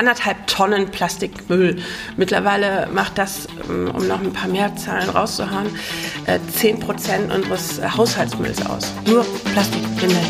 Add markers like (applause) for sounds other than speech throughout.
anderthalb Tonnen Plastikmüll. Mittlerweile macht das, ähm, um noch ein paar mehr Zahlen rauszuhauen, äh, 10 Prozent unseres Haushaltsmülls aus. Nur Plastikwindeln.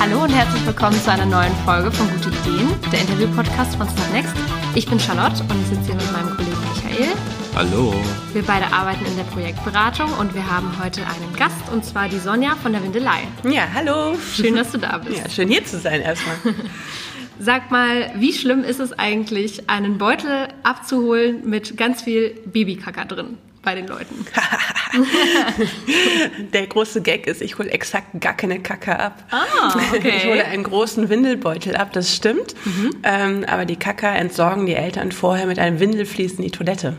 Hallo und herzlich willkommen zu einer neuen Folge von Gute Ideen, der Interview-Podcast von Startnext. Ich bin Charlotte und sitze hier mit meinem Kollegen Michael. Hallo. Wir beide arbeiten in der Projektberatung und wir haben heute einen Gast und zwar die Sonja von der Windelei. Ja, hallo. Schön, dass du da bist. Ja, schön hier zu sein erstmal. (laughs) Sag mal, wie schlimm ist es eigentlich, einen Beutel abzuholen mit ganz viel Babykacker drin? bei den Leuten. (laughs) (laughs) Der große Gag ist, ich hole exakt gar keine Kacke ab. Ah, okay. Ich hole einen großen Windelbeutel ab, das stimmt. Mhm. Ähm, aber die Kacke entsorgen die Eltern vorher mit einem Windelfließ in die Toilette.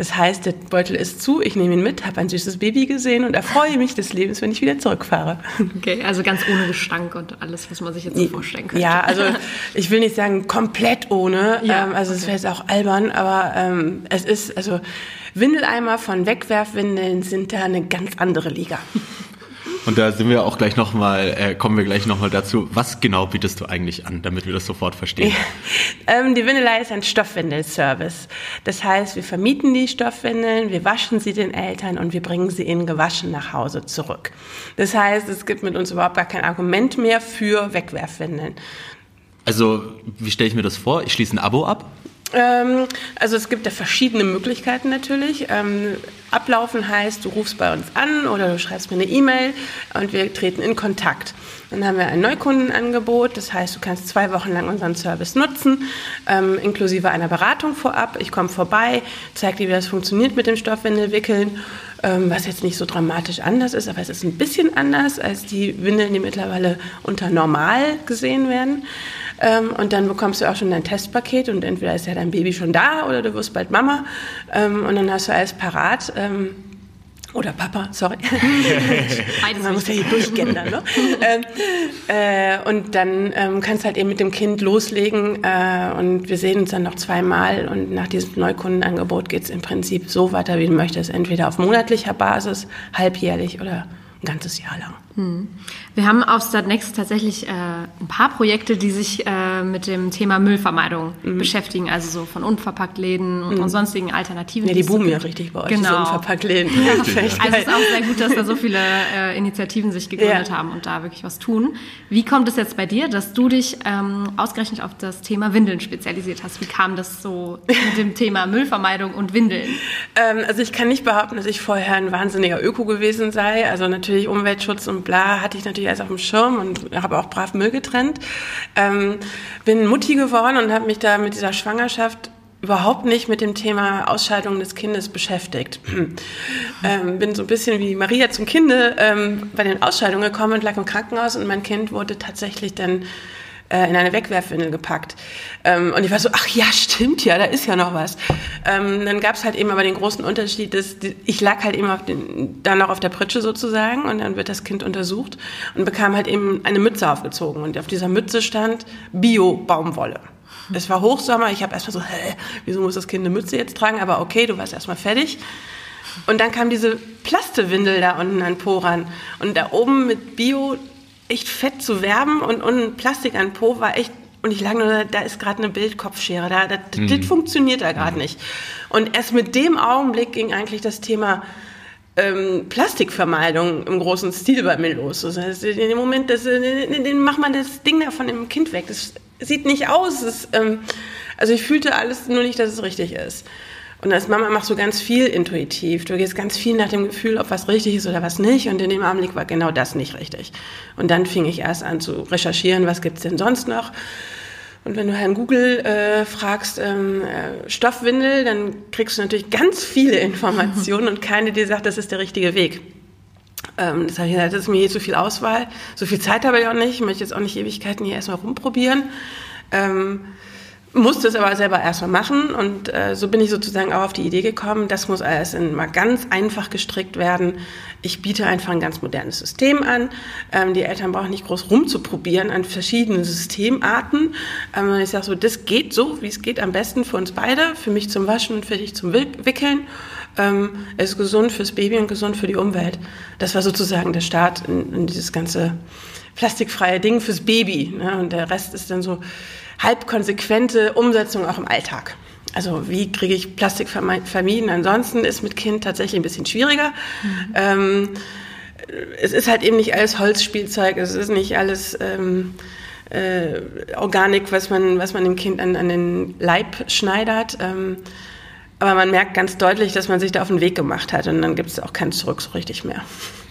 Das heißt, der Beutel ist zu, ich nehme ihn mit, habe ein süßes Baby gesehen und erfreue mich des Lebens, wenn ich wieder zurückfahre. Okay, also ganz ohne Gestank und alles, was man sich jetzt so vorstellen könnte. Ja, also (laughs) ich will nicht sagen komplett ohne, ja, ähm, also es okay. wäre jetzt auch albern, aber ähm, es ist, also Windeleimer von Wegwerfwindeln sind da eine ganz andere Liga. (laughs) Und da sind wir auch gleich nochmal, äh, kommen wir gleich nochmal dazu. Was genau bietest du eigentlich an, damit wir das sofort verstehen? (laughs) ähm, die Windelei ist ein Stoffwindelservice. Das heißt, wir vermieten die Stoffwindeln, wir waschen sie den Eltern und wir bringen sie ihnen gewaschen nach Hause zurück. Das heißt, es gibt mit uns überhaupt gar kein Argument mehr für Wegwerfwindeln. Also, wie stelle ich mir das vor? Ich schließe ein Abo ab? Ähm, also es gibt da verschiedene Möglichkeiten natürlich. Ähm, ablaufen heißt, du rufst bei uns an oder du schreibst mir eine E-Mail und wir treten in Kontakt. Dann haben wir ein Neukundenangebot, das heißt, du kannst zwei Wochen lang unseren Service nutzen, ähm, inklusive einer Beratung vorab. Ich komme vorbei, zeige dir, wie das funktioniert mit dem Stoffwindelwickeln, was jetzt nicht so dramatisch anders ist, aber es ist ein bisschen anders als die Windeln, die mittlerweile unter normal gesehen werden. Ähm, und dann bekommst du auch schon dein Testpaket und entweder ist ja dein Baby schon da oder du wirst bald Mama ähm, und dann hast du alles parat. Ähm, oder Papa, sorry. (laughs) Man muss ja hier durchgendern, ne? (laughs) ähm, äh, und dann ähm, kannst du halt eben mit dem Kind loslegen äh, und wir sehen uns dann noch zweimal und nach diesem Neukundenangebot geht es im Prinzip so weiter, wie du möchtest. Entweder auf monatlicher Basis, halbjährlich oder ein ganzes Jahr lang. Hm. Wir haben auf Startnext tatsächlich äh, ein paar Projekte, die sich äh, mit dem Thema Müllvermeidung mhm. beschäftigen, also so von Unverpacktläden und, mhm. und sonstigen Alternativen. Ja, die boomen ja richtig bei euch, genau. diese Unverpacktläden. (laughs) Ja, also es ist auch sehr gut, dass da so (laughs) viele äh, Initiativen sich gegründet ja. haben und da wirklich was tun. Wie kommt es jetzt bei dir, dass du dich ähm, ausgerechnet auf das Thema Windeln spezialisiert hast? Wie kam das so mit dem Thema Müllvermeidung und Windeln? Ähm, also ich kann nicht behaupten, dass ich vorher ein wahnsinniger Öko gewesen sei. Also natürlich Umweltschutz und bla hatte ich natürlich alles auf dem Schirm und habe auch brav Müll getrennt. Ähm, bin Mutti geworden und habe mich da mit dieser Schwangerschaft überhaupt nicht mit dem Thema Ausscheidung des Kindes beschäftigt. (clears throat) ähm, bin so ein bisschen wie Maria zum Kinde ähm, bei den Ausscheidungen gekommen und lag im Krankenhaus und mein Kind wurde tatsächlich dann äh, in eine Wegwerfwindel gepackt. Ähm, und ich war so, ach ja, stimmt ja, da ist ja noch was. Ähm, dann gab es halt eben aber den großen Unterschied, dass ich lag halt eben auf den, dann noch auf der Pritsche sozusagen und dann wird das Kind untersucht und bekam halt eben eine Mütze aufgezogen und auf dieser Mütze stand Bio-Baumwolle. Es war Hochsommer, ich habe erstmal so, hä, wieso muss das Kind eine Mütze jetzt tragen? Aber okay, du warst erstmal fertig. Und dann kam diese Plastewindel da unten an Po ran. Und da oben mit Bio echt fett zu werben und, und Plastik an Po war echt und ich lag nur, da, da ist gerade eine Bildkopfschere, da, da, mhm. das funktioniert da gerade mhm. nicht. Und erst mit dem Augenblick ging eigentlich das Thema ähm, Plastikvermeidung im großen Stil bei mir los. Das heißt, in dem Moment, das, den macht man das Ding da von dem Kind weg. Das sieht nicht aus. Das, ähm, also ich fühlte alles nur nicht, dass es richtig ist. Und als Mama machst du ganz viel intuitiv. Du gehst ganz viel nach dem Gefühl, ob was richtig ist oder was nicht. Und in dem Augenblick war genau das nicht richtig. Und dann fing ich erst an zu recherchieren, was gibt's denn sonst noch. Und wenn du Herrn Google äh, fragst, ähm, äh, Stoffwindel, dann kriegst du natürlich ganz viele (laughs) Informationen und keine, die sagt, das ist der richtige Weg. Ähm, das habe ich gesagt, das ist mir hier zu viel Auswahl. So viel Zeit habe ich auch nicht. Ich möchte jetzt auch nicht Ewigkeiten hier erstmal rumprobieren. Ähm, musste es aber selber erstmal machen und äh, so bin ich sozusagen auch auf die Idee gekommen, das muss alles in, mal ganz einfach gestrickt werden. Ich biete einfach ein ganz modernes System an. Ähm, die Eltern brauchen nicht groß rumzuprobieren an verschiedenen Systemarten. Ähm, ich sage so, das geht so, wie es geht am besten für uns beide, für mich zum Waschen und für dich zum Wickeln. Ähm, es ist gesund fürs Baby und gesund für die Umwelt. Das war sozusagen der Start in, in dieses ganze plastikfreie Ding fürs Baby. Ne? Und der Rest ist dann so halb konsequente Umsetzung auch im Alltag. Also wie kriege ich Plastik vermieden? Ansonsten ist mit Kind tatsächlich ein bisschen schwieriger. Mhm. Ähm, es ist halt eben nicht alles Holzspielzeug, es ist nicht alles ähm, äh, Organik, was man, was man dem Kind an, an den Leib schneidert. Ähm, aber man merkt ganz deutlich, dass man sich da auf den Weg gemacht hat und dann gibt es auch kein Zurück so richtig mehr.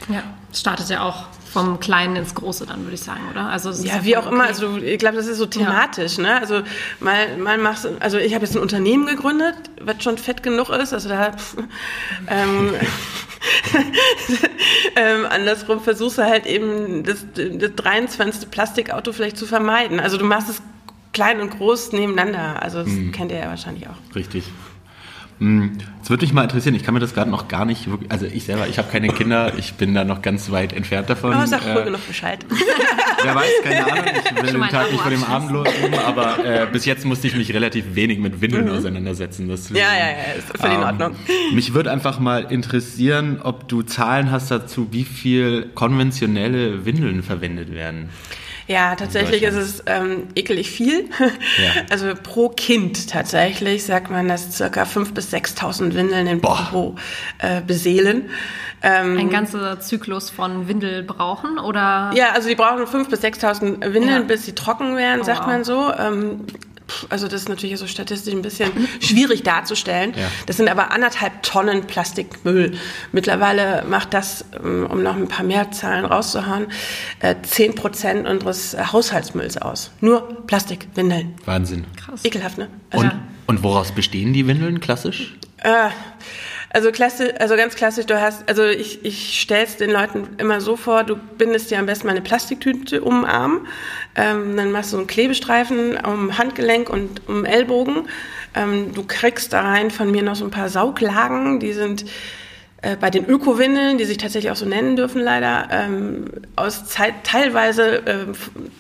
Ja, startet ja auch vom Kleinen ins Große dann, würde ich sagen, oder? Also ja, wie auch okay. immer. Also ich glaube, das ist so thematisch. Ja. Ne? Also mal, mal machst also ich habe jetzt ein Unternehmen gegründet, was schon fett genug ist. Also da (laughs) ähm, (laughs) ähm, andersrum versuchst du halt eben das, das 23. Plastikauto vielleicht zu vermeiden. Also du machst es klein und groß nebeneinander. Also das hm. kennt ihr ja wahrscheinlich auch. Richtig. Hm, es würde mich mal interessieren, ich kann mir das gerade noch gar nicht wirklich, also ich selber, ich habe keine Kinder, ich bin da noch ganz weit entfernt davon. Aber sag früh äh, genug Bescheid. (laughs) Wer weiß, keine Ahnung, ich will den Tag nicht vor dem Abend loben, aber äh, bis jetzt musste ich mich relativ wenig mit Windeln mhm. auseinandersetzen. Das, ja, ja, ja, ist völlig ähm, in Ordnung. Mich würde einfach mal interessieren, ob du Zahlen hast dazu, wie viel konventionelle Windeln verwendet werden. Ja, tatsächlich ist es ähm, ekelig viel. Ja. (laughs) Also pro Kind tatsächlich sagt man, dass circa 5.000 bis 6.000 Windeln in pro äh, beseelen. Ähm, Ein ganzer Zyklus von Windel brauchen oder? Ja, also die brauchen 5.000 bis 6.000 Windeln, ja. bis sie trocken werden, oh, sagt wow. man so. Ähm, also das ist natürlich so statistisch ein bisschen schwierig darzustellen. Ja. Das sind aber anderthalb Tonnen Plastikmüll. Mittlerweile macht das, ähm, um noch ein paar mehr Zahlen rauszuhauen, äh, zehn Prozent unseres Haushaltsmülls aus. Nur Plastikwindeln. Wahnsinn. Krass. Ekelhaft, ne? Also, und, und woraus bestehen die Windeln klassisch? Äh, also klasse, also ganz klassisch, du hast, also ich, ich stelle es den Leuten immer so vor, du bindest dir am besten mal eine Plastiktüte um den Arm, ähm, dann machst du einen Klebestreifen um Handgelenk und um Ellbogen. Ähm, du kriegst da rein von mir noch so ein paar Sauglagen, die sind äh, bei den Ökowindeln, die sich tatsächlich auch so nennen dürfen leider, ähm, aus Zeit, teilweise äh,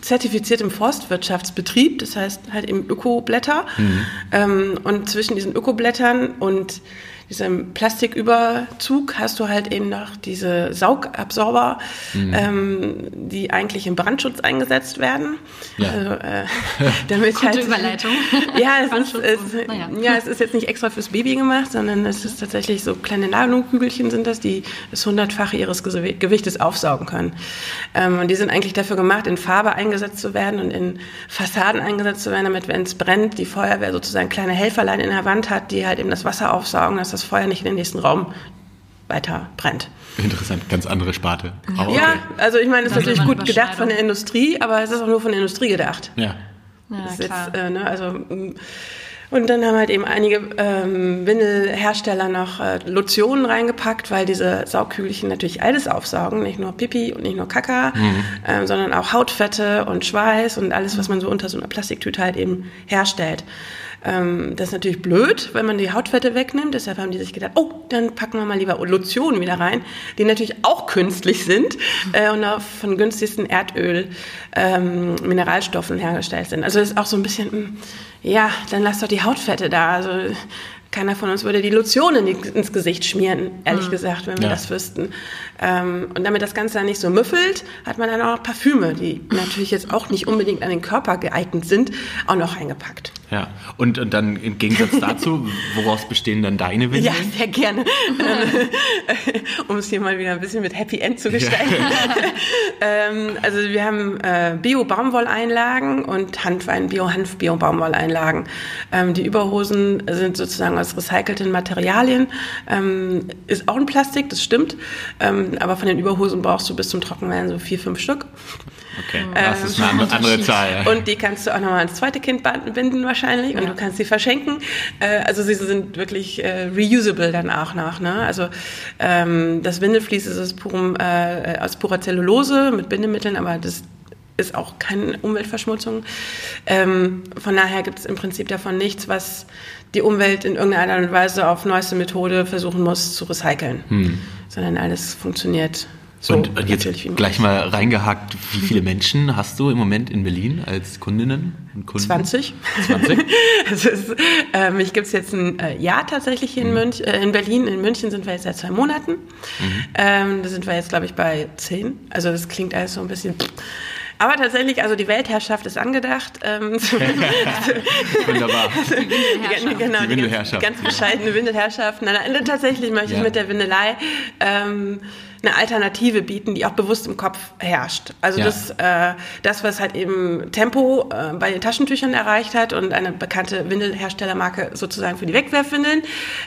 zertifiziertem Forstwirtschaftsbetrieb, das heißt halt eben Ökoblätter. Mhm. Ähm, und zwischen diesen Ökoblättern und diesem Plastiküberzug hast du halt eben noch diese Saugabsorber, mhm. ähm, die eigentlich im Brandschutz eingesetzt werden. Ja, also, äh, (laughs) damit Gute halt, Überleitung. (laughs) ja, es ist, es, naja. ja, es ist jetzt nicht extra fürs Baby gemacht, sondern es ist tatsächlich so kleine Nanonkügelchen sind das, die das hundertfache ihres Gewichtes aufsaugen können. Ähm, und die sind eigentlich dafür gemacht, in Farbe eingesetzt zu werden und in Fassaden eingesetzt zu werden, damit, wenn es brennt, die Feuerwehr sozusagen kleine Helferlein in der Wand hat, die halt eben das Wasser aufsaugen, dass das das Feuer nicht in den nächsten Raum weiter brennt. Interessant, ganz andere Sparte. Ja, okay. also ich meine, das ist natürlich gut gedacht von der Industrie, aber es ist auch nur von der Industrie gedacht. Ja. ja das klar. Jetzt, äh, ne, also, mm, und dann haben halt eben einige ähm, Windelhersteller noch äh, Lotionen reingepackt, weil diese Saugkügelchen natürlich alles aufsaugen, nicht nur Pipi und nicht nur Kaka, mhm. ähm, sondern auch Hautfette und Schweiß und alles, was man so unter so einer Plastiktüte halt eben herstellt. Ähm, das ist natürlich blöd, wenn man die Hautfette wegnimmt. Deshalb haben die sich gedacht, oh, dann packen wir mal lieber Lotionen wieder rein, die natürlich auch künstlich sind äh, und auch von günstigsten Erdöl, ähm, Mineralstoffen hergestellt sind. Also das ist auch so ein bisschen, hm, ja, dann lass doch die Hautfette da. Also keiner von uns würde die Lotion ins Gesicht schmieren, ehrlich mhm. gesagt, wenn wir ja. das wüssten. Ähm, und damit das Ganze dann nicht so müffelt, hat man dann auch noch Parfüme, die natürlich jetzt auch nicht unbedingt an den Körper geeignet sind, auch noch eingepackt. Ja, und, und dann im Gegensatz dazu, (laughs) woraus bestehen dann deine Windeln? Ja, sehr gerne. um es hier mal wieder ein bisschen mit Happy End zu gestalten. (laughs) ähm, also wir haben äh, Bio-Baumwolleinlagen und Hanfwein, Bio-Hanf, Bio-Baumwolleinlagen. Ähm, die Überhosen sind sozusagen aus recycelten Materialien. Ähm, ist auch ein Plastik, das stimmt. Aber von den Überhosen brauchst du bis zum Trockenwerden so vier, fünf Stück. Okay, das ähm, ist eine andere, andere Zahl. Und die kannst du auch nochmal ans zweite Kind binden wahrscheinlich und ja. du kannst sie verschenken. Äh, also sie sind wirklich äh, reusable dann auch noch. Ne? Also ähm, das Windelflies ist aus, purem, äh, aus purer Zellulose mit Bindemitteln, aber das ist auch keine Umweltverschmutzung. Ähm, von daher gibt es im Prinzip davon nichts, was die Umwelt in irgendeiner Art und Weise auf neueste Methode versuchen muss zu recyceln, hm. sondern alles funktioniert So, und, und jetzt gleich mal reingehakt, wie viele Menschen hast du im Moment in Berlin als Kundinnen und Kunden? 20. 20? (laughs) ist, äh, mich gibt es jetzt ein äh, Jahr tatsächlich hier mhm. in, Münch, äh, in Berlin. In München sind wir jetzt seit zwei Monaten. Mhm. Ähm, da sind wir jetzt, glaube ich, bei zehn. Also das klingt alles so ein bisschen... Aber tatsächlich, also die Weltherrschaft ist angedacht. Ähm, (laughs) Wunderbar. (laughs) Die genau, die Windelherrschaft. Ganz, ganz bescheidene Windelherrschaft. Nein, nein, tatsächlich möchte ja. ich mit der Windelei ähm, eine Alternative bieten, die auch bewusst im Kopf herrscht. Also ja. das, äh, das, was halt eben Tempo äh, bei den Taschentüchern erreicht hat und eine bekannte Windelherstellermarke sozusagen für die Wegwerfwindeln,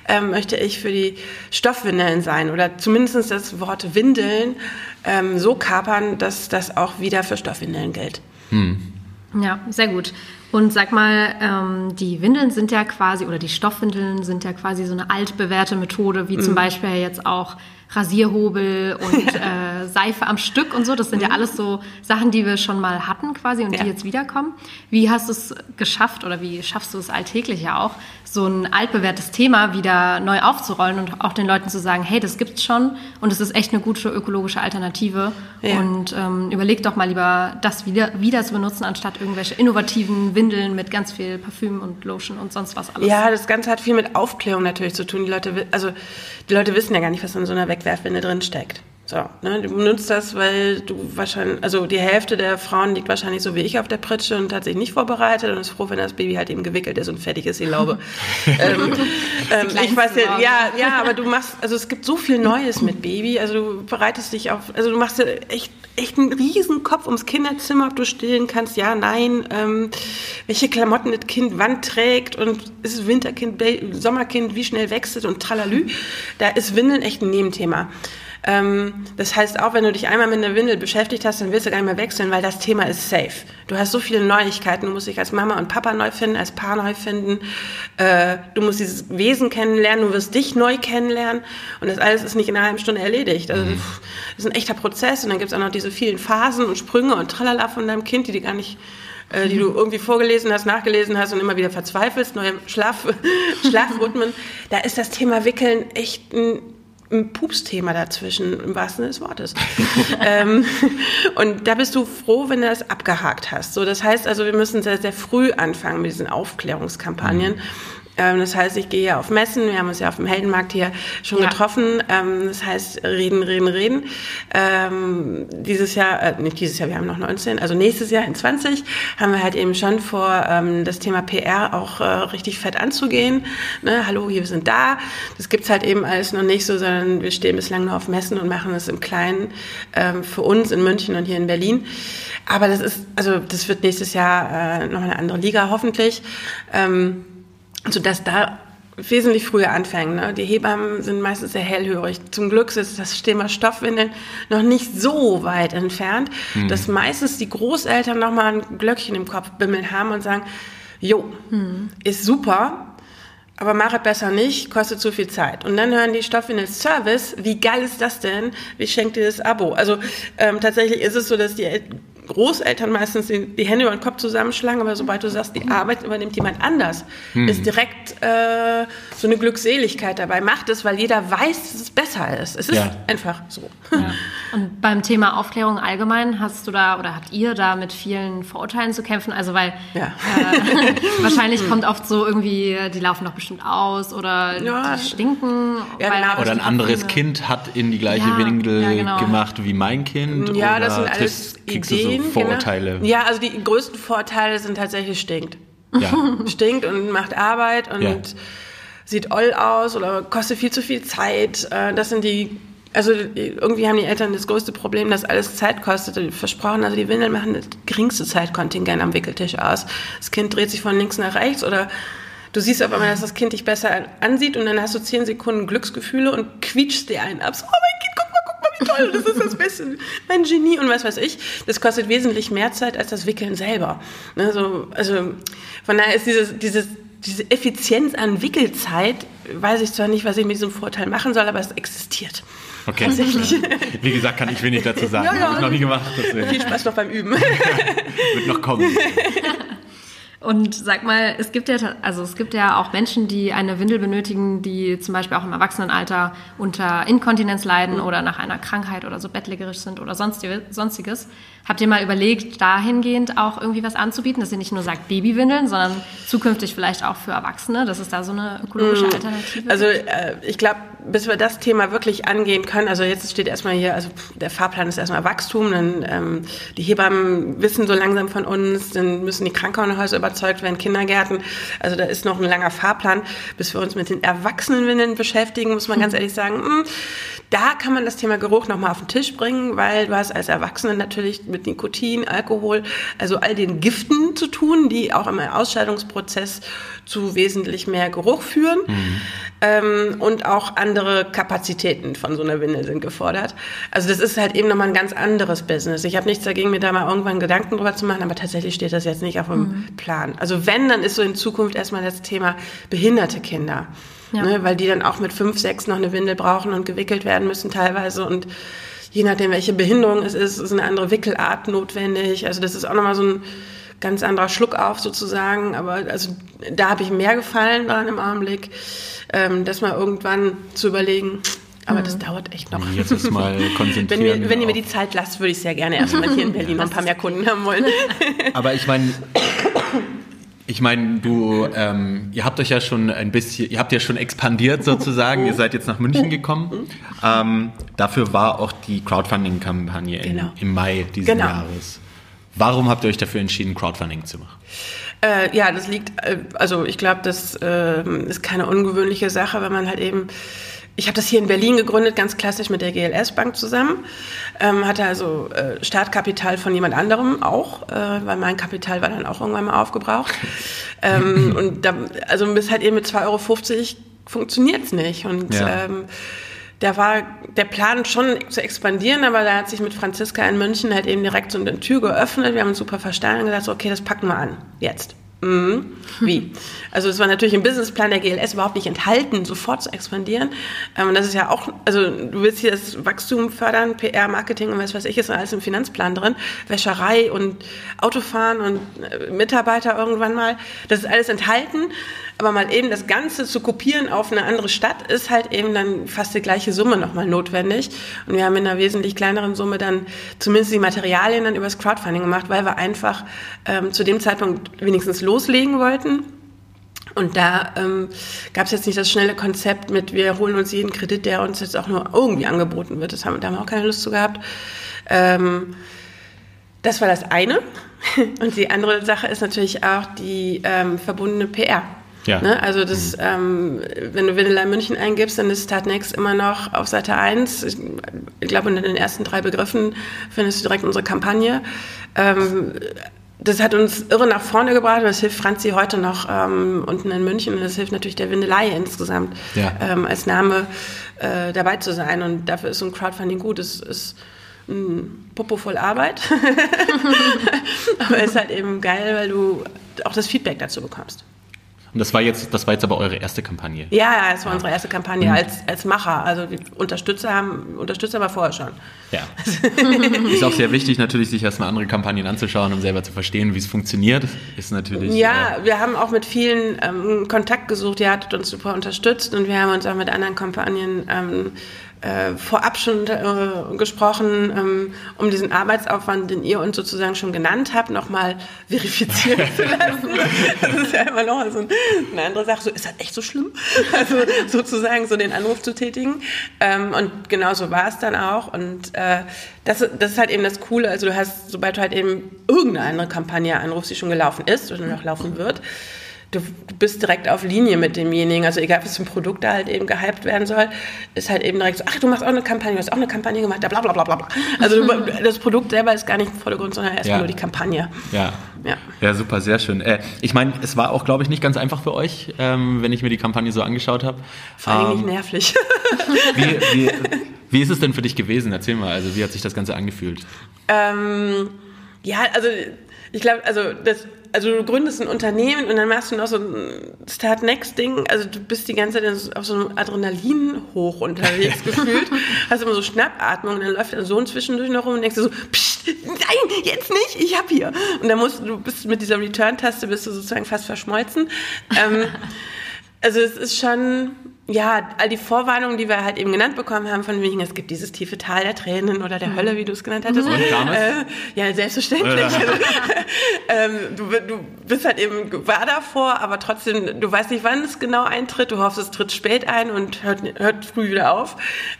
äh, möchte ich für die Stoffwindeln sein oder zumindest das Wort Windeln ähm, so kapern, dass das auch wieder für Stoffwindeln gilt. Hm. Ja, sehr gut. Und sag mal, ähm, die Windeln sind ja quasi, oder die Stoffwindeln sind ja quasi so eine altbewährte Methode, wie mhm. zum Beispiel jetzt auch Rasierhobel und (laughs) äh, Seife am Stück und so. Das sind mhm. ja alles so Sachen, die wir schon mal hatten quasi und ja. die jetzt wiederkommen. Wie hast du es geschafft oder wie schaffst du es alltäglich ja auch, so ein altbewährtes Thema wieder neu aufzurollen und auch den Leuten zu sagen, hey, das gibt's schon und es ist echt eine gute ökologische Alternative ja. und ähm, überleg doch mal lieber, das wieder, wieder zu benutzen, anstatt irgendwelche innovativen Windeln mit ganz viel Parfüm und Lotion und sonst was alles. Ja, das Ganze hat viel mit Aufklärung natürlich zu tun. Die Leute, also die Leute wissen ja gar nicht, was in so einer Wegwerfwinde drin steckt. So, ne, du benutzt das, weil du wahrscheinlich, also die Hälfte der Frauen liegt wahrscheinlich so wie ich auf der Pritsche und hat sich nicht vorbereitet und ist froh, wenn das Baby halt eben gewickelt ist und fertig ist, ich glaube. (laughs) ähm, ähm, ich weiß ja, ja, ja, aber du machst, also es gibt so viel Neues mit Baby, also du bereitest dich auf, also du machst echt, echt einen riesen Kopf ums Kinderzimmer, ob du stillen kannst, ja, nein, ähm, welche Klamotten das Kind wann trägt und ist es Winterkind, Sommerkind, wie schnell wechselt und tralalü. Da ist Windeln echt ein Nebenthema. Ähm, das heißt, auch wenn du dich einmal mit einer Windel beschäftigt hast, dann wirst du gar nicht mehr wechseln, weil das Thema ist safe. Du hast so viele Neuigkeiten. Du musst dich als Mama und Papa neu finden, als Paar neu finden. Äh, du musst dieses Wesen kennenlernen, du wirst dich neu kennenlernen. Und das alles ist nicht in einer halben Stunde erledigt. Also, mhm. das ist ein echter Prozess. Und dann gibt es auch noch diese vielen Phasen und Sprünge und Tralala von deinem Kind, die dir gar nicht äh, die du irgendwie vorgelesen hast, nachgelesen hast und immer wieder verzweifelst, neue Schlaf, (laughs) Schlafrhythmen. Da ist das Thema Wickeln echt ein ein Pupsthema dazwischen, im wahrsten Sinne des Wortes. (laughs) ähm, und da bist du froh, wenn du das abgehakt hast. So, das heißt also, wir müssen sehr, sehr früh anfangen mit diesen Aufklärungskampagnen. Mhm. Ähm, das heißt, ich gehe ja auf Messen, wir haben uns ja auf dem Heldenmarkt hier schon ja. getroffen. Ähm, das heißt, reden, reden, reden. Ähm, dieses Jahr, äh, nicht dieses Jahr, wir haben noch 19, also nächstes Jahr in 20 haben wir halt eben schon vor, das Thema PR auch äh, richtig fett anzugehen. Ne? Hallo, hier, wir sind da. Das gibt's halt eben alles noch nicht so, sondern wir stehen bislang nur auf Messen und machen es im Kleinen für uns in München und hier in Berlin. Aber das ist, also das wird nächstes Jahr äh, noch eine andere Liga hoffentlich. Ähm, sodass da wesentlich früher anfangen. Ne? Die Hebammen sind meistens sehr hellhörig. Zum Glück ist das Thema Stoffwindeln noch nicht so weit entfernt, mhm. dass meistens die Großeltern noch mal ein Glöckchen im Kopf bimmeln haben und sagen, jo, mhm. ist super, aber mach es besser nicht, kostet zu viel Zeit. Und dann hören die Stoffwindeln Service, wie geil ist das denn? Wie schenkt dir das Abo? Also ähm, tatsächlich ist es so, dass die Großeltern meistens die, Hände über den Kopf zusammenschlagen, aber sobald du sagst, die Arbeit übernimmt jemand anders, hm. ist direkt äh, so eine Glückseligkeit dabei. Macht es, weil jeder weiß, dass es besser ist. Es ist ja. einfach so. Ja. (laughs) Und beim Thema Aufklärung allgemein hast du da oder habt ihr da mit vielen Vorurteilen zu kämpfen? Also weil ja. äh, (laughs) wahrscheinlich kommt oft so irgendwie, die laufen doch bestimmt aus oder die stinken. Genau. Oder ein anderes Kind hat in die gleiche Windel genau. gemacht wie mein Kind. Ja, das sind alles Ideen. Genau. Vorurteile. Genau. Ja, also die größten Vorteile sind tatsächlich stinkt. Ja. (laughs) stinkt und macht Arbeit und ja. sieht oll aus oder kostet viel zu viel Zeit. Äh, das sind die also irgendwie haben die Eltern das größte Problem, dass alles Zeit kostet. Versprochen, also die Windeln machen das geringste Zeitkontingent am Wickeltisch aus. Das Kind dreht sich von links nach rechts oder du siehst auf einmal, dass das Kind dich besser ansieht und dann hast du zehn Sekunden Glücksgefühle und quietschst dir einen ab. So, oh mein toll, das ist das Beste. Mein Genie und was weiß ich. Das kostet wesentlich mehr Zeit als das Wickeln selber. Also, also von daher ist dieses, dieses, diese Effizienz an Wickelzeit, weiß ich zwar nicht, was ich mit diesem Vorteil machen soll, aber es existiert. Okay. Tatsächlich. Wie gesagt, kann ich wenig dazu sagen. Ja, ja. Habe ich noch nie gemacht. Deswegen. Viel Spaß noch beim Üben. (laughs) Wird noch kommen. (laughs) Und sag mal, es gibt ja, also es gibt ja auch Menschen, die eine Windel benötigen, die zum Beispiel auch im Erwachsenenalter unter Inkontinenz leiden oder nach einer Krankheit oder so bettlägerisch sind oder sonstiges. Habt ihr mal überlegt, dahingehend auch irgendwie was anzubieten, dass ihr nicht nur sagt Babywindeln, sondern zukünftig vielleicht auch für Erwachsene, dass es da so eine ökologische mm. Alternative Also äh, ich glaube, bis wir das Thema wirklich angehen können, also jetzt steht erstmal hier, also der Fahrplan ist erstmal Wachstum, dann ähm, die Hebammen wissen so langsam von uns, dann müssen die Krankenhäuser überzeugt werden, Kindergärten. Also da ist noch ein langer Fahrplan, bis wir uns mit den Erwachsenenwindeln beschäftigen, muss man ganz (laughs) ehrlich sagen. Mh, hm, da kann man das Thema Geruch nochmal auf den Tisch bringen, weil du hast als Erwachsene natürlich mit Nikotin, Alkohol, also all den Giften zu tun, die auch im Ausscheidungsprozess zu wesentlich mehr Geruch führen. Mhm. Ähm, und auch andere Kapazitäten von so einer Windel sind gefordert. Also das ist halt eben nochmal ein ganz anderes Business. Ich habe nichts dagegen, mir da mal irgendwann Gedanken drüber zu machen, aber tatsächlich steht das jetzt nicht auf dem mhm. Plan. Also wenn, dann ist so in Zukunft erstmal das Thema behinderte Kinder. Ja. Ne, weil die dann auch mit fünf, sechs noch eine Windel brauchen und gewickelt werden müssen teilweise und je nachdem, welche Behinderung es ist, ist eine andere Wickelart notwendig. Also das ist auch nochmal so ein ganz anderer Schluck auf sozusagen. Aber also da habe ich mehr gefallen dran im Augenblick, ähm, das mal irgendwann zu überlegen. Aber mhm. das dauert echt noch. Jetzt ist mal (laughs) konzentrieren. wenn, ihr, wenn ihr mir die Zeit lasst, würde ich sehr gerne erstmal hier in (laughs) Berlin noch ein paar mehr Kunden haben wollen. (laughs) Aber ich meine, ich meine, du, ähm, ihr habt euch ja schon ein bisschen, ihr habt ja schon expandiert sozusagen. ihr seid jetzt nach München gekommen. Ähm, dafür war auch die Crowdfunding-Kampagne genau. im Mai dieses genau. Jahres. Warum habt ihr euch dafür entschieden, Crowdfunding zu machen? Äh, ja, das liegt, äh, also ich glaube, das äh, ist keine ungewöhnliche Sache, wenn man halt eben ich habe das hier in Berlin gegründet, ganz klassisch mit der GLS Bank zusammen. Ähm, hatte also äh, Startkapital von jemand anderem auch, äh, weil mein Kapital war dann auch irgendwann mal aufgebraucht. (laughs) ähm, und da, also bis halt eben mit 2,50 Euro funktioniert's nicht. Und ja. ähm, da war der Plan schon zu expandieren, aber da hat sich mit Franziska in München halt eben direkt so eine Tür geöffnet. Wir haben uns super verstanden und gesagt, okay, das packen wir an, jetzt. Mhm. Wie? (laughs) Also es war natürlich im Businessplan der GLS überhaupt nicht enthalten, sofort zu expandieren. Ähm, und das ist ja auch, also du willst hier das Wachstum fördern, PR, Marketing und was weiß ich, ist alles im Finanzplan drin. Wäscherei und Autofahren und äh, Mitarbeiter irgendwann mal. Das ist alles enthalten. Aber mal eben das Ganze zu kopieren auf eine andere Stadt ist halt eben dann fast die gleiche Summe nochmal notwendig. Und wir haben in einer wesentlich kleineren Summe dann zumindest die Materialien dann übers Crowdfunding gemacht, weil wir einfach ähm, zu dem Zeitpunkt wenigstens loslegen wollten. Und da ähm, gab es jetzt nicht das schnelle Konzept mit, wir holen uns jeden Kredit, der uns jetzt auch nur irgendwie angeboten wird. Das haben, da haben wir auch keine Lust zu gehabt. Ähm, das war das eine. (laughs) Und die andere Sache ist natürlich auch die ähm, verbundene PR. Ja. Ne? Also das, mhm. ähm, wenn du Vanilla München eingibst, dann ist Startnext immer noch auf Seite 1. Ich, ich glaube, unter den ersten drei Begriffen findest du direkt unsere Kampagne. Ähm, das hat uns irre nach vorne gebracht. Das hilft Franzi heute noch ähm, unten in München. Und das hilft natürlich der Windelei insgesamt, ja. ähm, als Name äh, dabei zu sein. Und dafür ist so ein Crowdfunding gut. Es ist ein Popo voll Arbeit. (laughs) Aber es ist halt eben geil, weil du auch das Feedback dazu bekommst. Und das war jetzt, das war jetzt aber eure erste Kampagne. Ja, ja, das war ja. unsere erste Kampagne als, als Macher. Also die Unterstützer haben, Unterstützer war vorher schon. Ja. (laughs) ist auch sehr wichtig, natürlich, sich erstmal andere Kampagnen anzuschauen, um selber zu verstehen, wie es funktioniert. Ist natürlich. Ja, äh, wir haben auch mit vielen ähm, Kontakt gesucht. Ihr hattet uns super unterstützt und wir haben uns auch mit anderen Kampagnen ähm, äh, vorab schon äh, gesprochen, ähm, um diesen Arbeitsaufwand, den ihr uns sozusagen schon genannt habt, nochmal verifizieren (laughs) zu lassen. Das ist ja immer noch so eine andere Sache. So, ist das echt so schlimm? (laughs) Also sozusagen so den Anruf zu tätigen. Ähm, und genau so war es dann auch. Und äh, das, das ist halt eben das Coole. Also du hast, sobald du halt eben irgendeine andere Kampagne anrufst, die schon gelaufen ist oder noch laufen wird, du bist direkt auf Linie mit demjenigen. Also egal, was für ein Produkt da halt eben gehypt werden soll, ist halt eben direkt so, ach, du machst auch eine Kampagne, du hast auch eine Kampagne gemacht, bla bla bla bla. Also du, (laughs) das Produkt selber ist gar nicht im Vordergrund, sondern erstmal ja. nur die Kampagne. Ja. ja. Ja, super, sehr schön. Äh, ich meine, es war auch, glaube ich, nicht ganz einfach für euch, ähm, wenn ich mir die Kampagne so angeschaut habe. Vor allem ähm, nicht nervlich. (laughs) Wie, (laughs) wie, wie ist es denn für dich gewesen? Erzähl mal, also wie hat sich das Ganze angefühlt? Ähm Ja, also ich glaube, also das also du gründest ein Unternehmen und dann machst du noch so ein Start Next Ding. Also du bist die ganze Zeit auf so einem Adrenalin hoch unterwegs (laughs) gefühlt. Hast immer so Schnappatmung und dann läuft dein Sohn zwischendurch noch rum und denkst du so, Psst, nein, jetzt nicht, ich hab hier. Und dann musst du bist mit dieser Return-Taste bist du sozusagen fast verschmolzen. Ähm, (laughs) also es ist schon, ja, all die Vorwarnungen, die wir halt eben genannt bekommen haben, von wegen, es gibt dieses tiefe Tal der Tränen oder der mhm. Hölle, wie du es genannt hattest. Und? Äh, ja, selbstverständlich. (laughs) ähm, du, du, bist halt eben war davor, aber trotzdem, du weißt nicht, wann es genau eintritt. Du hoffst, es tritt spät ein und hört, hört früh wieder auf.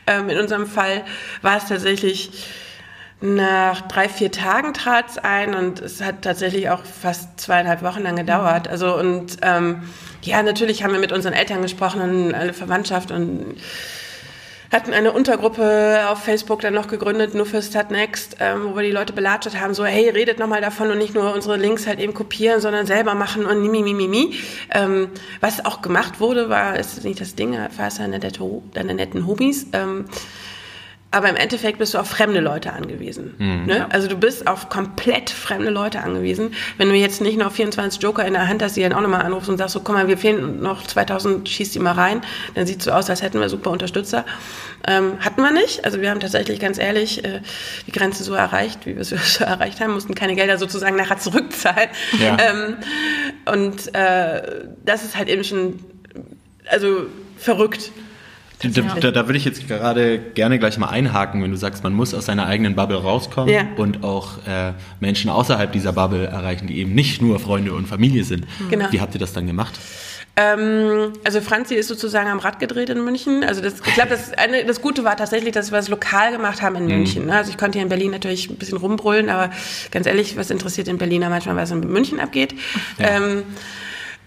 Ähm, in unserem Fall war es tatsächlich nach drei, vier Tagen trat es ein und es hat tatsächlich auch fast zweieinhalb Wochen lang gedauert. Also und ähm, ja, natürlich haben wir mit unseren Eltern gesprochen und alle Verwandtschaft und hatten eine Untergruppe auf Facebook dann noch gegründet, nur für Statnext, ähm, wo wir die Leute belatscht haben, so, hey, redet nochmal davon und nicht nur unsere Links halt eben kopieren, sondern selber machen und mi, mi, mi, mi. Ähm, was auch gemacht wurde, war, ist nicht das Ding, war es deine, deine netten Hobbys. Ähm, aber im Endeffekt bist du auf fremde Leute angewiesen. Mhm. Ne? Also du bist auf komplett fremde Leute angewiesen. Wenn du jetzt nicht noch 24 Joker in der Hand hast, die dann auch nochmal anrufst und sagst so, komm mal, wir fehlen noch 2000, schieß die mal rein, dann sieht so aus, als hätten wir super Unterstützer. Ähm, hatten wir nicht. Also wir haben tatsächlich ganz ehrlich äh, die Grenze so erreicht, wie wir es (laughs) so erreicht haben, mussten keine Gelder sozusagen nachher zurückzahlen. Ja. Ähm, und äh, das ist halt eben schon, also verrückt. Da, da, da, würde ich jetzt gerade gerne gleich mal einhaken, wenn du sagst, man muss aus seiner eigenen Bubble rauskommen ja. und auch äh, Menschen außerhalb dieser Bubble erreichen, die eben nicht nur Freunde und Familie sind. Mhm. Genau. Wie habt ihr das dann gemacht? Ähm, also Franzi ist sozusagen am Rad gedreht in München. Also das, ich glaube, das, das Gute war tatsächlich, dass wir es lokal gemacht haben in mhm. München. Ne? Also ich konnte hier in Berlin natürlich ein bisschen rumbrüllen, aber ganz ehrlich, was interessiert in Berliner manchmal, was in München abgeht. Ja. Ähm,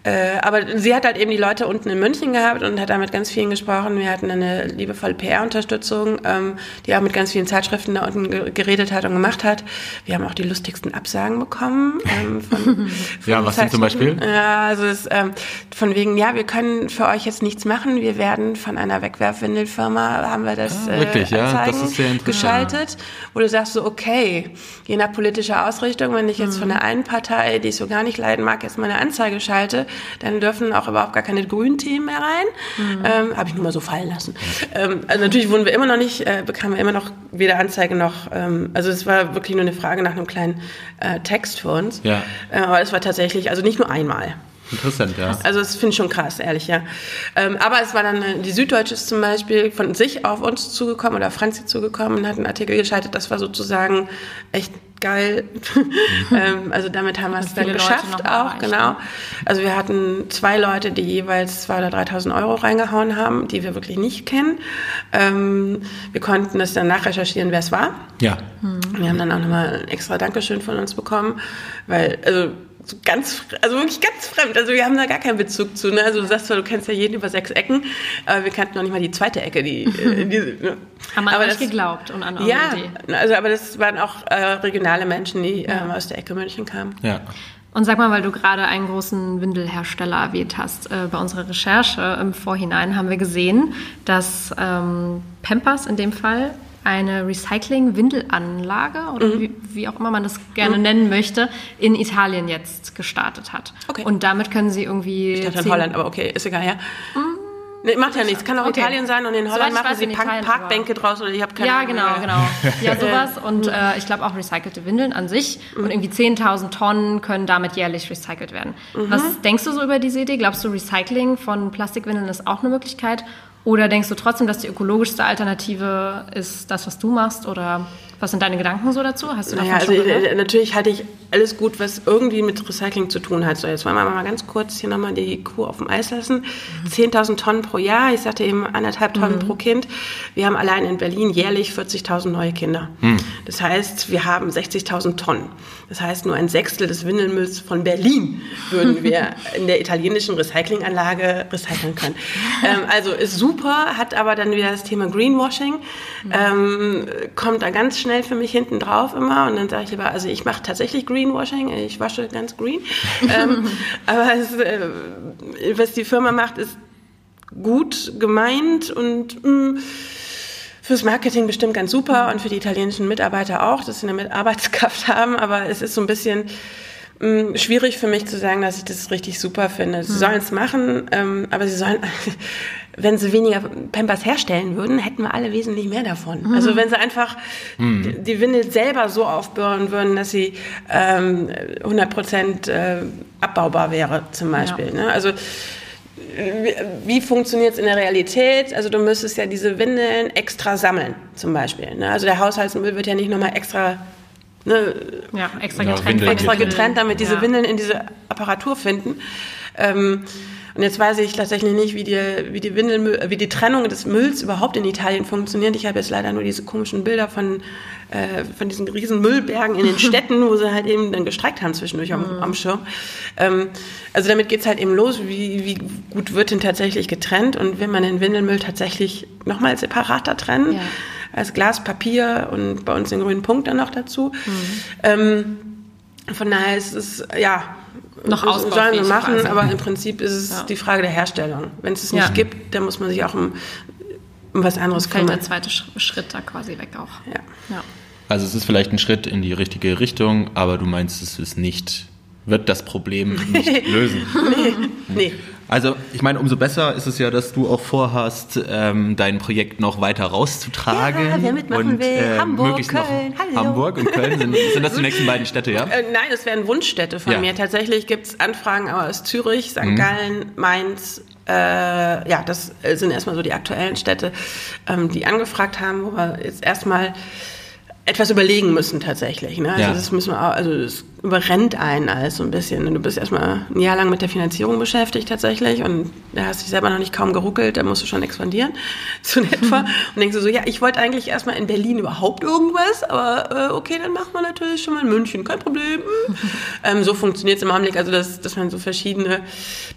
äh, aber sie hat halt eben die Leute unten in München gehabt und hat da mit ganz vielen gesprochen. Wir hatten eine liebevolle PR-Unterstützung, ähm, die auch mit ganz vielen Zeitschriften da unten geredet hat und gemacht hat. Wir haben auch die lustigsten Absagen bekommen. Ähm, von, (laughs) von ja, was sind zum Beispiel? Ja, also es, ähm, von wegen, ja, wir können für euch jetzt nichts machen. Wir werden von einer Wegwerfwindelfirma, haben wir das ah, wirklich, äh, ja, das ist sehr geschaltet, wo du sagst so, okay, je nach politischer Ausrichtung, wenn ich jetzt mhm. von der einen Partei, die ich so gar nicht leiden mag, jetzt mal eine Anzeige schalte, dann dürfen auch überhaupt gar keine grünen Themen mehr rein. Mhm. Ähm, Habe ich nur mal so fallen lassen. Ähm, also natürlich wurden wir immer noch nicht, äh, bekamen wir immer noch weder Anzeige noch, ähm, also es war wirklich nur eine Frage nach einem kleinen äh, Text für uns. Ja. Äh, aber es war tatsächlich, also nicht nur einmal. Interessant, ja. Also das finde ich schon krass, ehrlich, ja. Ähm, aber es war dann, äh, die Süddeutsche ist zum Beispiel von sich auf uns zugekommen oder Franzi zugekommen und hat einen Artikel geschaltet, das war sozusagen echt geil. (laughs) ähm, also damit haben wir es dann geschafft auch, genau. Also wir hatten zwei Leute, die jeweils 2.000 oder 3.000 Euro reingehauen haben, die wir wirklich nicht kennen. Ähm, wir konnten das dann nachrecherchieren, wer es war. Ja. Wir haben dann auch nochmal ein extra Dankeschön von uns bekommen, weil, also so ganz, also wirklich ganz fremd. Also wir haben da gar keinen Bezug zu. Ne? Also du sagst zwar, du kennst ja jeden über sechs Ecken, aber wir kannten noch nicht mal die zweite Ecke. Die, äh, (laughs) die, ne? Haben aber nicht geglaubt und an eure ja, Idee. also aber das waren auch äh, regionale Menschen, die ja. ähm, aus der Ecke München kamen. Ja. Und sag mal, weil du gerade einen großen Windelhersteller erwähnt hast, äh, bei unserer Recherche im Vorhinein haben wir gesehen, dass ähm, Pampers in dem Fall eine Recycling-Windelanlage oder mhm. wie, wie, auch immer man das gerne mhm. nennen möchte, in Italien jetzt gestartet hat. Okay. Und damit können sie irgendwie. Ich dachte in Holland, aber okay, ist egal, ja. Mhm. Nee, macht ja nichts. Kann auch okay. Italien sein und in Holland so, machen sie Park Parkbänke draus oder ich habe keine Ja, Ahnung. genau, genau. Ja, (laughs) sowas und äh, ich glaube auch recycelte Windeln an sich mhm. und irgendwie 10.000 Tonnen können damit jährlich recycelt werden. Mhm. Was denkst du so über diese Idee? Glaubst du, Recycling von Plastikwindeln ist auch eine Möglichkeit oder denkst du trotzdem, dass die ökologischste Alternative ist das, was du machst? Oder was sind deine Gedanken so dazu? Hast du naja, also ich, natürlich halte ich alles gut, was irgendwie mit Recycling zu tun hat. So, jetzt wollen wir mal ganz kurz hier nochmal die Kuh auf dem Eis lassen. Mhm. 10.000 Tonnen pro Jahr, ich sagte eben anderthalb Tonnen mhm. pro Kind. Wir haben allein in Berlin jährlich 40.000 neue Kinder. Mhm. Das heißt, wir haben 60.000 Tonnen. Das heißt, nur ein Sechstel des Windelmülls von Berlin (laughs) würden wir in der italienischen Recyclinganlage recyceln können. Ähm, also ist super, hat aber dann wieder das Thema Greenwashing, ähm, kommt da ganz schnell für mich hinten drauf immer und dann sage ich lieber, also ich mache tatsächlich Greenwashing, ich wasche ganz green, (laughs) ähm, aber es, äh, was die Firma macht, ist gut gemeint und mh, mm, fürs Marketing bestimmt ganz super und für die italienischen Mitarbeiter auch, dass sie eine Arbeitskraft (laughs) haben, aber es ist so ein bisschen mh, mm, schwierig für mich zu sagen, dass ich das richtig super finde. Sie mhm. sollen es machen, ähm, aber sie sollen, wenn sie weniger Pampers herstellen würden, hätten wir alle wesentlich mehr davon. Mhm. Also wenn sie einfach mhm. die, Windel selber so aufbürden würden, dass sie ähm, 100 Prozent äh, abbaubar wäre, zum Beispiel. Ja. Ne? Also wie funktioniert es in der Realität? Also du müsstest ja diese Windeln extra sammeln, zum Beispiel. Ne? Also der Haushaltsmüll wird ja nicht nochmal extra, ne, ja, extra getrennt, ja, extra getrennt damit diese ja. Windeln in diese Apparatur finden. Ähm, und jetzt weiß ich tatsächlich nicht, wie die, wie die Windelmüll, wie die Trennung des Mülls überhaupt in Italien funktioniert. Ich habe jetzt leider nur diese komischen Bilder von, äh, von diesen riesen Müllbergen in den (laughs) Städten, wo sie halt eben dann gestreikt haben zwischendurch am, mhm. am Schirm. Ähm, also damit geht's halt eben los, wie, wie gut wird denn tatsächlich getrennt und will man den Windelmüll tatsächlich nochmal separater trennen? Ja. Als Glas, Papier und bei uns den grünen Punkt dann noch dazu. Mhm. Ähm, von daher ist es, ja, noch sollen wir machen, quasi. aber im Prinzip ist es ja. die Frage der Herstellung. Wenn es es nicht ja. gibt, dann muss man sich auch um, um was anderes kümmern. Fällt der zweite Schritt da quasi weg auch. Ja. ja. Also es ist vielleicht ein Schritt in die richtige Richtung, aber du meinst, es ist nicht, wird das Problem nicht (laughs) lösen. nee, nee. Also ich meine, umso besser ist es ja, dass du auch vorhast, ähm, dein Projekt noch weiter rauszutragen. Ja, wer mitmachen und, will. Äh, Hamburg, Köln. Hallo. Hamburg und Köln sind, sind das die nächsten beiden Städte, ja? Äh, nein, das wären Wunschstädte von ja. mir. Tatsächlich gibt es Anfragen aus Zürich, St. Mhm. Gallen, Mainz. Äh, ja, das sind erstmal so die aktuellen Städte, ähm, die angefragt haben, wo wir jetzt erstmal etwas überlegen müssen tatsächlich. Ne? Also ja. das müssen wir auch, also das überrennt einen alles so ein bisschen. Du bist erstmal ein Jahr lang mit der Finanzierung beschäftigt tatsächlich und da hast dich selber noch nicht kaum geruckelt, da musst du schon expandieren, so in etwa. Und denkst du so, ja, ich wollte eigentlich erstmal in Berlin überhaupt irgendwas, aber äh, okay, dann machen wir natürlich schon mal in München, kein Problem. (laughs) ähm, so funktioniert es im Augenblick, also dass, dass man so verschiedene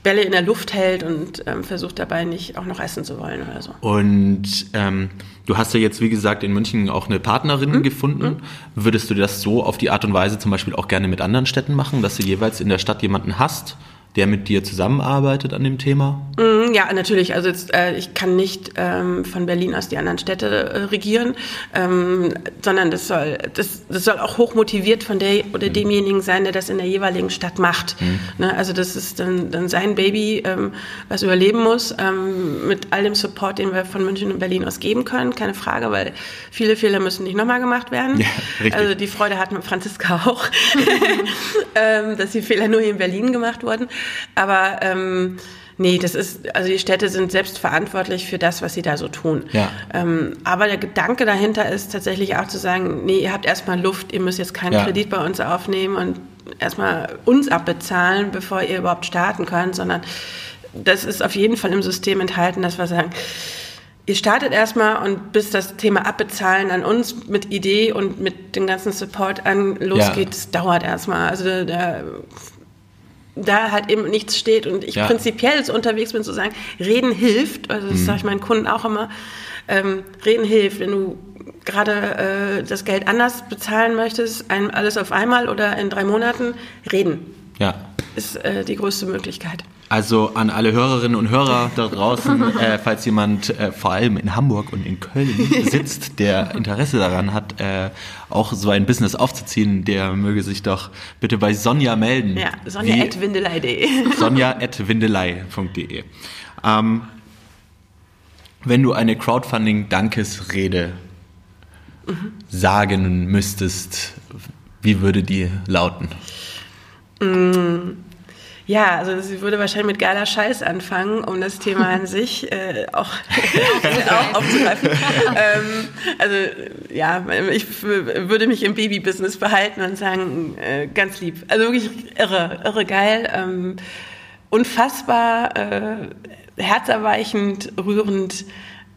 Bälle in der Luft hält und ähm, versucht dabei nicht auch noch essen zu wollen oder so. Und ähm, du hast ja jetzt, wie gesagt, in München auch eine Partnerin mhm. gefunden. Mhm. Würdest du das so auf die Art und Weise zum Beispiel auch gerne mit mit anderen Städten machen, dass du jeweils in der Stadt jemanden hast, der mit dir zusammenarbeitet an dem Thema? Mm, ja, natürlich. Also jetzt, äh, ich kann nicht ähm, von Berlin aus die anderen Städte äh, regieren, ähm, sondern das soll, das, das soll auch hoch motiviert von der oder mhm. demjenigen sein, der das in der jeweiligen Stadt macht. Mhm. Ne? Also das ist dann, dann sein Baby, ähm, was überleben muss, ähm, mit all dem Support, den wir von München und Berlin aus geben können, keine Frage, weil viele Fehler müssen nicht nochmal gemacht werden. Ja, also die Freude hatten Franziska auch, (laughs) ähm, dass die Fehler nur hier in Berlin gemacht wurden. Aber ähm, nee, das ist, also die Städte sind selbst verantwortlich für das, was sie da so tun. Ja. Ähm, aber der Gedanke dahinter ist tatsächlich auch zu sagen, nee, ihr habt erstmal Luft, ihr müsst jetzt keinen ja. Kredit bei uns aufnehmen und erstmal uns abbezahlen, bevor ihr überhaupt starten könnt, sondern das ist auf jeden Fall im System enthalten, dass wir sagen, ihr startet erstmal und bis das Thema Abbezahlen an uns mit Idee und mit dem ganzen Support an losgeht, ja. das dauert erstmal. Also da da halt eben nichts steht und ich ja. prinzipiell so unterwegs bin zu sagen, reden hilft, also das mhm. sage ich meinen Kunden auch immer, ähm, reden hilft, wenn du gerade äh, das Geld anders bezahlen möchtest, ein, alles auf einmal oder in drei Monaten, reden. Ja. Ist äh, die größte Möglichkeit. Also an alle Hörerinnen und Hörer da draußen, (laughs) äh, falls jemand äh, vor allem in Hamburg und in Köln sitzt, der Interesse daran hat, äh, auch so ein Business aufzuziehen, der möge sich doch bitte bei Sonja melden. Ja, sonja.windelei.de. (laughs) Sonja.windelei.de. Ähm, wenn du eine Crowdfunding-Dankesrede mhm. sagen müsstest, wie würde die lauten? Mhm. Ja, also sie würde wahrscheinlich mit geiler Scheiß anfangen, um das Thema an (laughs) sich äh, auch, (laughs) auch aufzugreifen. ähm, also ja, ich würde mich im Baby-Business behalten und sagen, äh, ganz lieb. Also wirklich irre, irre geil, ähm, unfassbar, äh, herzerweichend, rührend.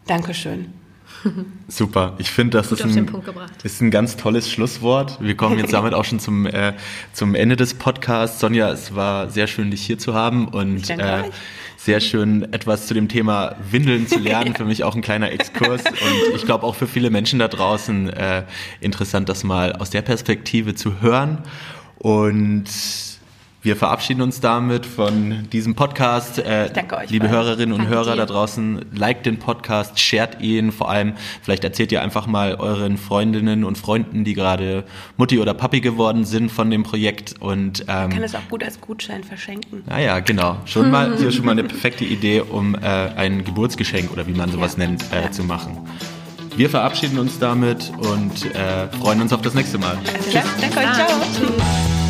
Dankeschön. (laughs) Super. Ich finde, das ist ein, ist ein, ganz tolles Schlusswort. Wir kommen jetzt (laughs) damit auch schon zum, äh, zum Ende des Podcasts. Sonja, es war sehr schön, dich hier zu haben und äh, sehr schön, etwas zu dem Thema Windeln zu lernen. Für mich auch ein kleiner Exkurs (laughs) und ich glaube auch für viele Menschen da draußen äh, interessant, das mal aus der Perspektive zu hören. Und wir verabschieden uns damit von diesem Podcast. Äh, danke euch liebe. Hörerinnen und Danke Hörer dir. da draußen, liked den Podcast, shared ihn. Vor allem, vielleicht erzählt ihr einfach mal euren Freundinnen und Freunden, die gerade Mutti oder Papi geworden sind von dem Projekt. Und ähm, kann es auch gut als Gutschein verschenken. naja, genau. Schon mal, (laughs) hier schon mal eine perfekte Idee, um äh, ein Geburtsgeschenk oder wie man sowas Ja. nennt, äh, zu machen. Wir verabschieden uns damit und äh, freuen uns auf das nächste Mal. Also, danke euch, ciao. Tschüss.